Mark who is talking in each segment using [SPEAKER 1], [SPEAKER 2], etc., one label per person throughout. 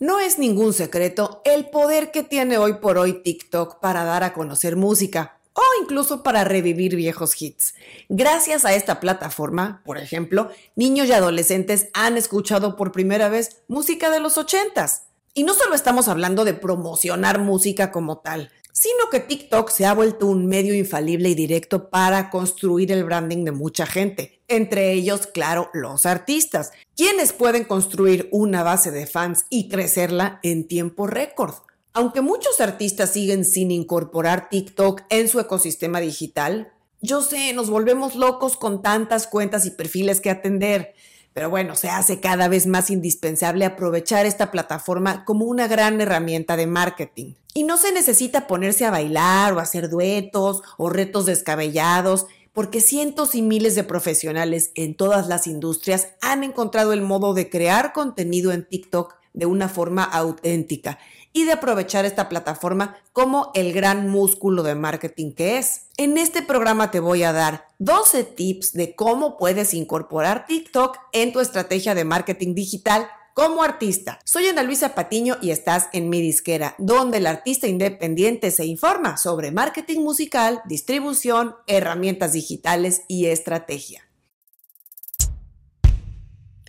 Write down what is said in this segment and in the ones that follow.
[SPEAKER 1] No es ningún secreto el poder que tiene hoy por hoy TikTok para dar a conocer música o incluso para revivir viejos hits. Gracias a esta plataforma, por ejemplo, niños y adolescentes han escuchado por primera vez música de los ochentas. Y no solo estamos hablando de promocionar música como tal, sino que TikTok se ha vuelto un medio infalible y directo para construir el branding de mucha gente, entre ellos, claro, los artistas, quienes pueden construir una base de fans y crecerla en tiempo récord. Aunque muchos artistas siguen sin incorporar TikTok en su ecosistema digital, yo sé, nos volvemos locos con tantas cuentas y perfiles que atender. Pero bueno, se hace cada vez más indispensable aprovechar esta plataforma como una gran herramienta de marketing. Y no se necesita ponerse a bailar o hacer duetos o retos descabellados, porque cientos y miles de profesionales en todas las industrias han encontrado el modo de crear contenido en TikTok de una forma auténtica y de aprovechar esta plataforma como el gran músculo de marketing que es. En este programa te voy a dar 12 tips de cómo puedes incorporar TikTok en tu estrategia de marketing digital como artista. Soy Ana Luisa Patiño y estás en mi disquera, donde el artista independiente se informa sobre marketing musical, distribución, herramientas digitales y estrategia.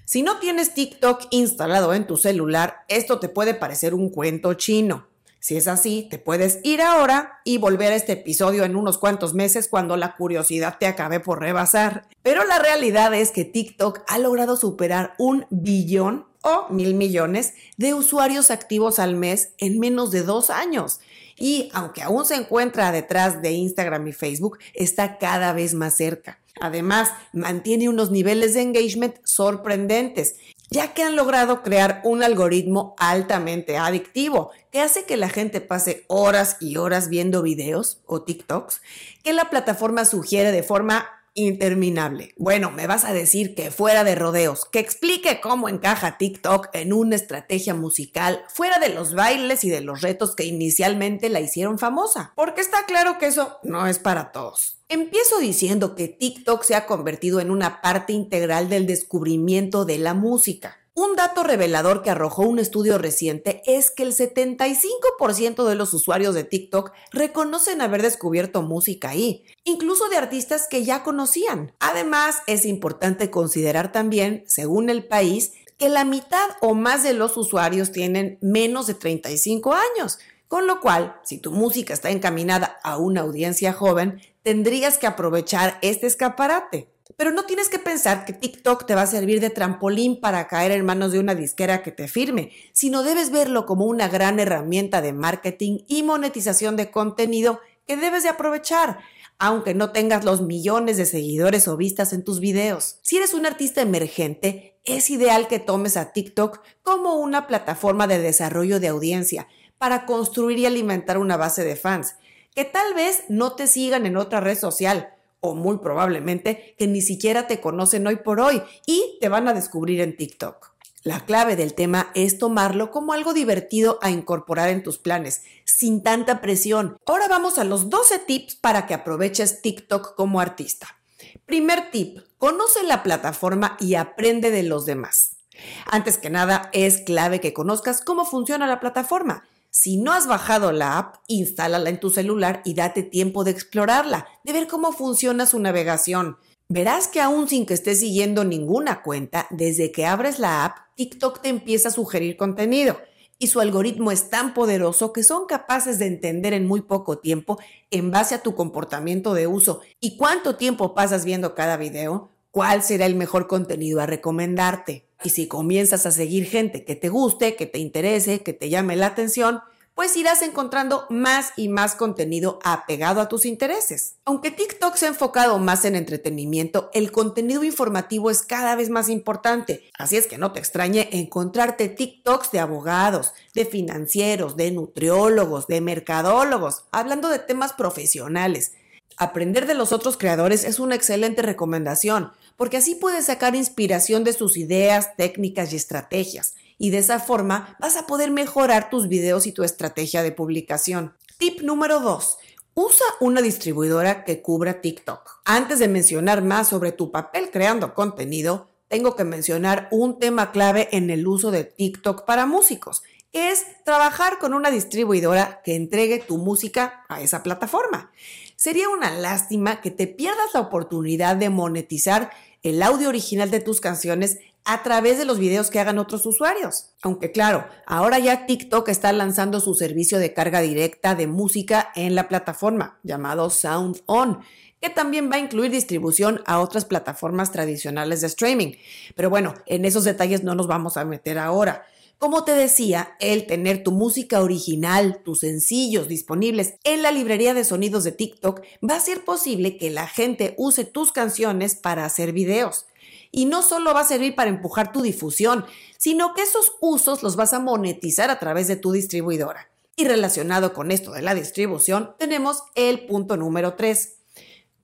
[SPEAKER 1] Si no tienes TikTok instalado en tu celular, esto te puede parecer un cuento chino. Si es así, te puedes ir ahora y volver a este episodio en unos cuantos meses cuando la curiosidad te acabe por rebasar. Pero la realidad es que TikTok ha logrado superar un billón o mil millones de usuarios activos al mes en menos de dos años. Y aunque aún se encuentra detrás de Instagram y Facebook, está cada vez más cerca. Además, mantiene unos niveles de engagement sorprendentes, ya que han logrado crear un algoritmo altamente adictivo que hace que la gente pase horas y horas viendo videos o TikToks que la plataforma sugiere de forma interminable. Bueno, me vas a decir que fuera de rodeos, que explique cómo encaja TikTok en una estrategia musical fuera de los bailes y de los retos que inicialmente la hicieron famosa, porque está claro que eso no es para todos. Empiezo diciendo que TikTok se ha convertido en una parte integral del descubrimiento de la música. Un dato revelador que arrojó un estudio reciente es que el 75% de los usuarios de TikTok reconocen haber descubierto música ahí, incluso de artistas que ya conocían. Además, es importante considerar también, según el país, que la mitad o más de los usuarios tienen menos de 35 años, con lo cual, si tu música está encaminada a una audiencia joven, tendrías que aprovechar este escaparate. Pero no tienes que pensar que TikTok te va a servir de trampolín para caer en manos de una disquera que te firme, sino debes verlo como una gran herramienta de marketing y monetización de contenido que debes de aprovechar, aunque no tengas los millones de seguidores o vistas en tus videos. Si eres un artista emergente, es ideal que tomes a TikTok como una plataforma de desarrollo de audiencia para construir y alimentar una base de fans, que tal vez no te sigan en otra red social, o muy probablemente que ni siquiera te conocen hoy por hoy y te van a descubrir en TikTok. La clave del tema es tomarlo como algo divertido a incorporar en tus planes, sin tanta presión. Ahora vamos a los 12 tips para que aproveches TikTok como artista. Primer tip, conoce la plataforma y aprende de los demás. Antes que nada, es clave que conozcas cómo funciona la plataforma. Si no has bajado la app, instálala en tu celular y date tiempo de explorarla, de ver cómo funciona su navegación. Verás que aún sin que estés siguiendo ninguna cuenta, desde que abres la app, TikTok te empieza a sugerir contenido y su algoritmo es tan poderoso que son capaces de entender en muy poco tiempo, en base a tu comportamiento de uso y cuánto tiempo pasas viendo cada video, cuál será el mejor contenido a recomendarte. Y si comienzas a seguir gente que te guste, que te interese, que te llame la atención, pues irás encontrando más y más contenido apegado a tus intereses. Aunque TikTok se ha enfocado más en entretenimiento, el contenido informativo es cada vez más importante. Así es que no te extrañe encontrarte TikToks de abogados, de financieros, de nutriólogos, de mercadólogos, hablando de temas profesionales. Aprender de los otros creadores es una excelente recomendación, porque así puedes sacar inspiración de sus ideas, técnicas y estrategias, y de esa forma vas a poder mejorar tus videos y tu estrategia de publicación. Tip número 2. Usa una distribuidora que cubra TikTok. Antes de mencionar más sobre tu papel creando contenido, tengo que mencionar un tema clave en el uso de TikTok para músicos, es trabajar con una distribuidora que entregue tu música a esa plataforma. Sería una lástima que te pierdas la oportunidad de monetizar el audio original de tus canciones a través de los videos que hagan otros usuarios. Aunque claro, ahora ya TikTok está lanzando su servicio de carga directa de música en la plataforma llamado Sound On que también va a incluir distribución a otras plataformas tradicionales de streaming. Pero bueno, en esos detalles no nos vamos a meter ahora. Como te decía, el tener tu música original, tus sencillos disponibles en la librería de sonidos de TikTok va a hacer posible que la gente use tus canciones para hacer videos. Y no solo va a servir para empujar tu difusión, sino que esos usos los vas a monetizar a través de tu distribuidora. Y relacionado con esto de la distribución, tenemos el punto número 3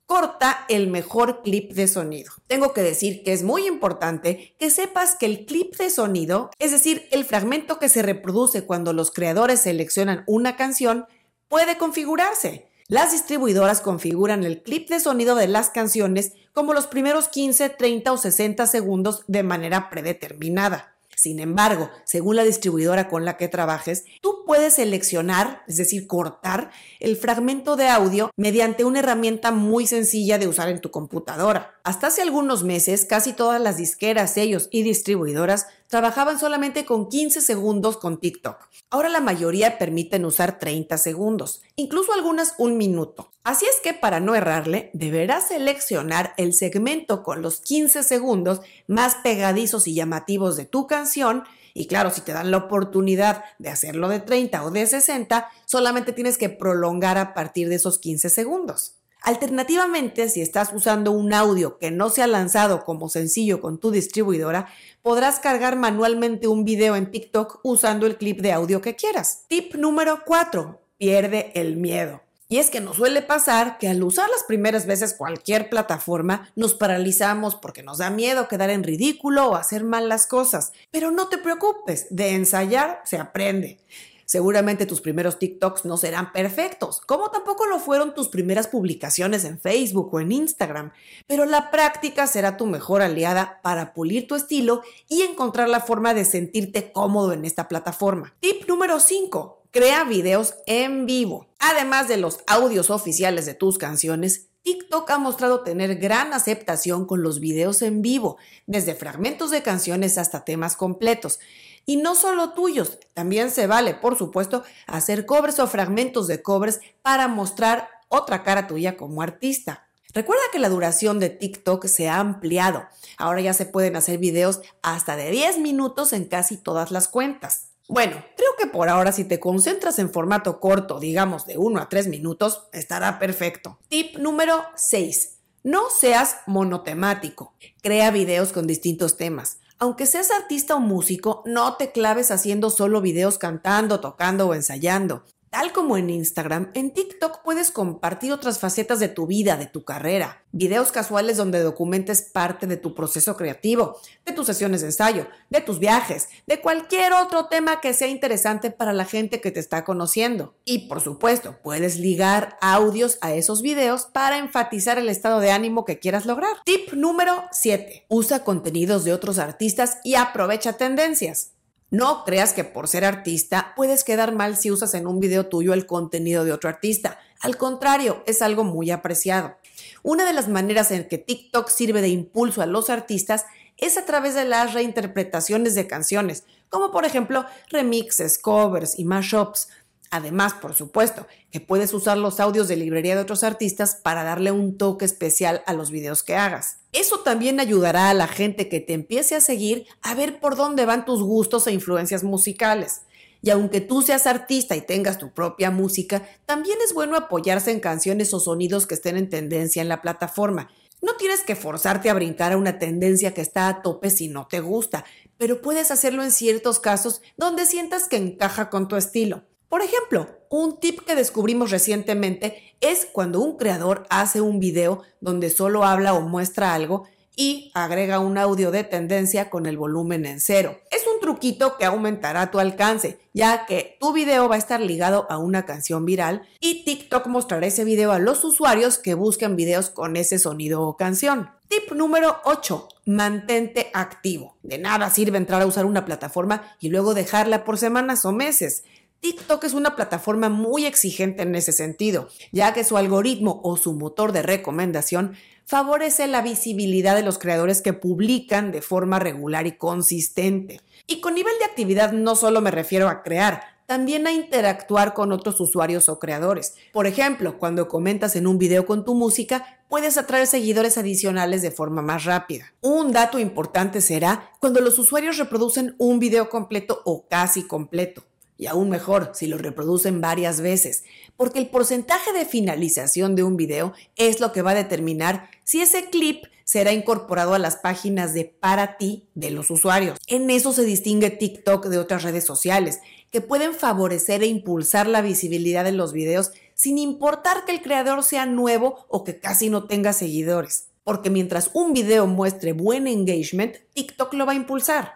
[SPEAKER 1] corta el mejor clip de sonido. Tengo que decir que es muy importante que sepas que el clip de sonido, es decir, el fragmento que se reproduce cuando los creadores seleccionan una canción, puede configurarse. Las distribuidoras configuran el clip de sonido de las canciones como los primeros 15, 30 o 60 segundos de manera predeterminada. Sin embargo, según la distribuidora con la que trabajes, tú puedes seleccionar, es decir, cortar el fragmento de audio mediante una herramienta muy sencilla de usar en tu computadora. Hasta hace algunos meses, casi todas las disqueras, sellos y distribuidoras trabajaban solamente con 15 segundos con TikTok. Ahora la mayoría permiten usar 30 segundos, incluso algunas un minuto. Así es que para no errarle, deberás seleccionar el segmento con los 15 segundos más pegadizos y llamativos de tu canción y claro, si te dan la oportunidad de hacerlo de 30 o de 60, solamente tienes que prolongar a partir de esos 15 segundos. Alternativamente, si estás usando un audio que no se ha lanzado como sencillo con tu distribuidora, podrás cargar manualmente un video en TikTok usando el clip de audio que quieras. Tip número 4. Pierde el miedo. Y es que nos suele pasar que al usar las primeras veces cualquier plataforma nos paralizamos porque nos da miedo quedar en ridículo o hacer mal las cosas. Pero no te preocupes, de ensayar se aprende. Seguramente tus primeros TikToks no serán perfectos, como tampoco lo fueron tus primeras publicaciones en Facebook o en Instagram, pero la práctica será tu mejor aliada para pulir tu estilo y encontrar la forma de sentirte cómodo en esta plataforma. Tip número 5. Crea videos en vivo. Además de los audios oficiales de tus canciones, TikTok ha mostrado tener gran aceptación con los videos en vivo, desde fragmentos de canciones hasta temas completos. Y no solo tuyos, también se vale, por supuesto, hacer covers o fragmentos de covers para mostrar otra cara tuya como artista. Recuerda que la duración de TikTok se ha ampliado. Ahora ya se pueden hacer videos hasta de 10 minutos en casi todas las cuentas. Bueno, creo que por ahora si te concentras en formato corto, digamos de 1 a 3 minutos, estará perfecto. Tip número 6. No seas monotemático. Crea videos con distintos temas. Aunque seas artista o músico, no te claves haciendo solo videos cantando, tocando o ensayando. Tal como en Instagram, en TikTok puedes compartir otras facetas de tu vida, de tu carrera. Videos casuales donde documentes parte de tu proceso creativo, de tus sesiones de ensayo, de tus viajes, de cualquier otro tema que sea interesante para la gente que te está conociendo. Y por supuesto, puedes ligar audios a esos videos para enfatizar el estado de ánimo que quieras lograr. Tip número 7. Usa contenidos de otros artistas y aprovecha tendencias. No creas que por ser artista puedes quedar mal si usas en un video tuyo el contenido de otro artista. Al contrario, es algo muy apreciado. Una de las maneras en que TikTok sirve de impulso a los artistas es a través de las reinterpretaciones de canciones, como por ejemplo remixes, covers y mashups. Además, por supuesto, que puedes usar los audios de librería de otros artistas para darle un toque especial a los videos que hagas. Eso también ayudará a la gente que te empiece a seguir a ver por dónde van tus gustos e influencias musicales. Y aunque tú seas artista y tengas tu propia música, también es bueno apoyarse en canciones o sonidos que estén en tendencia en la plataforma. No tienes que forzarte a brincar a una tendencia que está a tope si no te gusta, pero puedes hacerlo en ciertos casos donde sientas que encaja con tu estilo. Por ejemplo, un tip que descubrimos recientemente es cuando un creador hace un video donde solo habla o muestra algo y agrega un audio de tendencia con el volumen en cero. Es un truquito que aumentará tu alcance, ya que tu video va a estar ligado a una canción viral y TikTok mostrará ese video a los usuarios que buscan videos con ese sonido o canción. Tip número 8. Mantente activo. De nada sirve entrar a usar una plataforma y luego dejarla por semanas o meses. TikTok es una plataforma muy exigente en ese sentido, ya que su algoritmo o su motor de recomendación favorece la visibilidad de los creadores que publican de forma regular y consistente. Y con nivel de actividad no solo me refiero a crear, también a interactuar con otros usuarios o creadores. Por ejemplo, cuando comentas en un video con tu música, puedes atraer seguidores adicionales de forma más rápida. Un dato importante será cuando los usuarios reproducen un video completo o casi completo. Y aún mejor, si lo reproducen varias veces, porque el porcentaje de finalización de un video es lo que va a determinar si ese clip será incorporado a las páginas de para ti de los usuarios. En eso se distingue TikTok de otras redes sociales, que pueden favorecer e impulsar la visibilidad de los videos sin importar que el creador sea nuevo o que casi no tenga seguidores. Porque mientras un video muestre buen engagement, TikTok lo va a impulsar.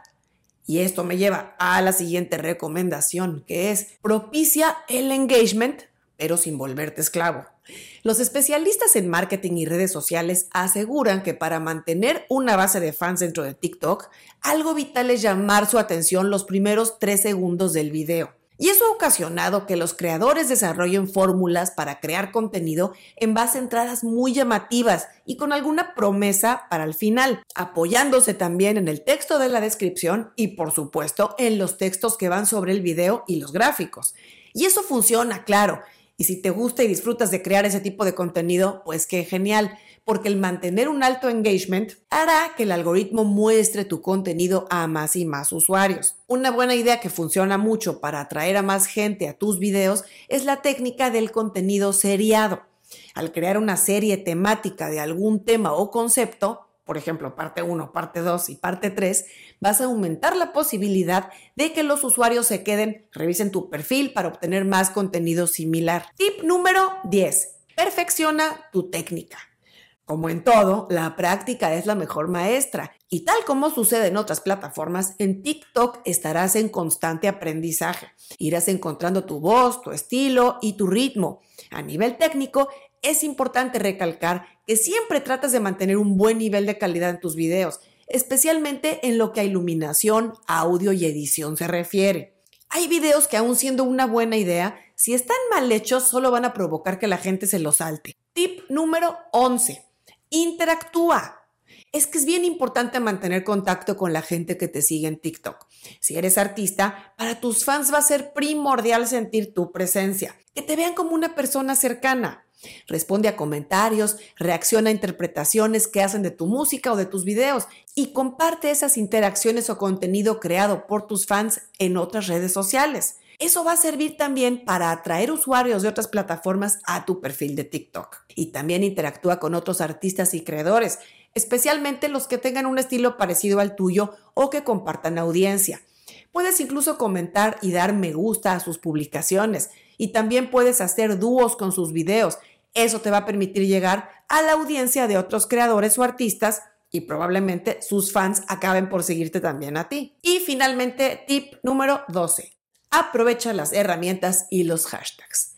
[SPEAKER 1] Y esto me lleva a la siguiente recomendación, que es propicia el engagement, pero sin volverte esclavo. Los especialistas en marketing y redes sociales aseguran que para mantener una base de fans dentro de TikTok, algo vital es llamar su atención los primeros tres segundos del video. Y eso ha ocasionado que los creadores desarrollen fórmulas para crear contenido en base a entradas muy llamativas y con alguna promesa para el final, apoyándose también en el texto de la descripción y por supuesto en los textos que van sobre el video y los gráficos. Y eso funciona, claro. Y si te gusta y disfrutas de crear ese tipo de contenido, pues qué genial porque el mantener un alto engagement hará que el algoritmo muestre tu contenido a más y más usuarios. Una buena idea que funciona mucho para atraer a más gente a tus videos es la técnica del contenido seriado. Al crear una serie temática de algún tema o concepto, por ejemplo, parte 1, parte 2 y parte 3, vas a aumentar la posibilidad de que los usuarios se queden, revisen tu perfil para obtener más contenido similar. Tip número 10. Perfecciona tu técnica. Como en todo, la práctica es la mejor maestra y tal como sucede en otras plataformas, en TikTok estarás en constante aprendizaje. Irás encontrando tu voz, tu estilo y tu ritmo. A nivel técnico, es importante recalcar que siempre tratas de mantener un buen nivel de calidad en tus videos, especialmente en lo que a iluminación, audio y edición se refiere. Hay videos que aún siendo una buena idea, si están mal hechos, solo van a provocar que la gente se los salte. Tip número 11 interactúa. Es que es bien importante mantener contacto con la gente que te sigue en TikTok. Si eres artista, para tus fans va a ser primordial sentir tu presencia, que te vean como una persona cercana. Responde a comentarios, reacciona a interpretaciones que hacen de tu música o de tus videos y comparte esas interacciones o contenido creado por tus fans en otras redes sociales. Eso va a servir también para atraer usuarios de otras plataformas a tu perfil de TikTok. Y también interactúa con otros artistas y creadores, especialmente los que tengan un estilo parecido al tuyo o que compartan audiencia. Puedes incluso comentar y dar me gusta a sus publicaciones y también puedes hacer dúos con sus videos. Eso te va a permitir llegar a la audiencia de otros creadores o artistas y probablemente sus fans acaben por seguirte también a ti. Y finalmente, tip número 12 aprovecha las herramientas y los hashtags.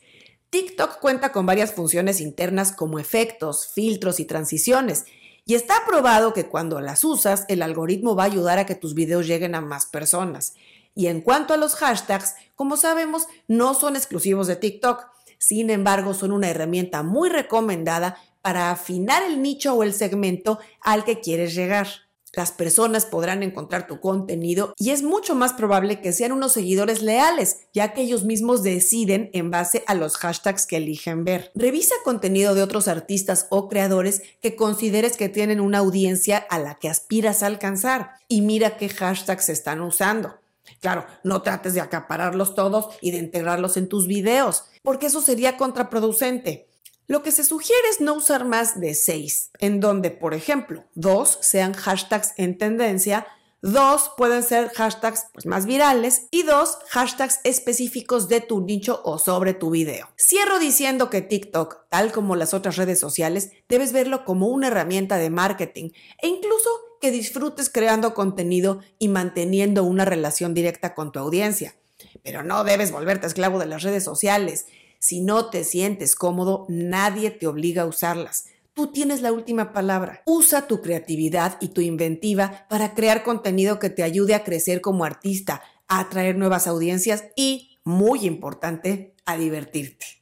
[SPEAKER 1] TikTok cuenta con varias funciones internas como efectos, filtros y transiciones, y está probado que cuando las usas, el algoritmo va a ayudar a que tus videos lleguen a más personas. Y en cuanto a los hashtags, como sabemos, no son exclusivos de TikTok, sin embargo, son una herramienta muy recomendada para afinar el nicho o el segmento al que quieres llegar las personas podrán encontrar tu contenido y es mucho más probable que sean unos seguidores leales, ya que ellos mismos deciden en base a los hashtags que eligen ver. Revisa contenido de otros artistas o creadores que consideres que tienen una audiencia a la que aspiras a alcanzar y mira qué hashtags están usando. Claro, no trates de acapararlos todos y de integrarlos en tus videos, porque eso sería contraproducente. Lo que se sugiere es no usar más de seis, en donde, por ejemplo, dos sean hashtags en tendencia, Dos pueden ser hashtags pues, más virales y dos hashtags específicos de tu nicho o sobre tu video. Cierro diciendo que TikTok, tal como las otras redes sociales, debes verlo como una herramienta de marketing e incluso que disfrutes creando contenido y manteniendo una relación directa con tu audiencia. Pero no debes volverte esclavo de las redes sociales. Si no te sientes cómodo, nadie te obliga a usarlas. Tú tienes la última palabra. Usa tu creatividad y tu inventiva para crear contenido que te ayude a crecer como artista, a atraer nuevas audiencias y, muy importante, a divertirte.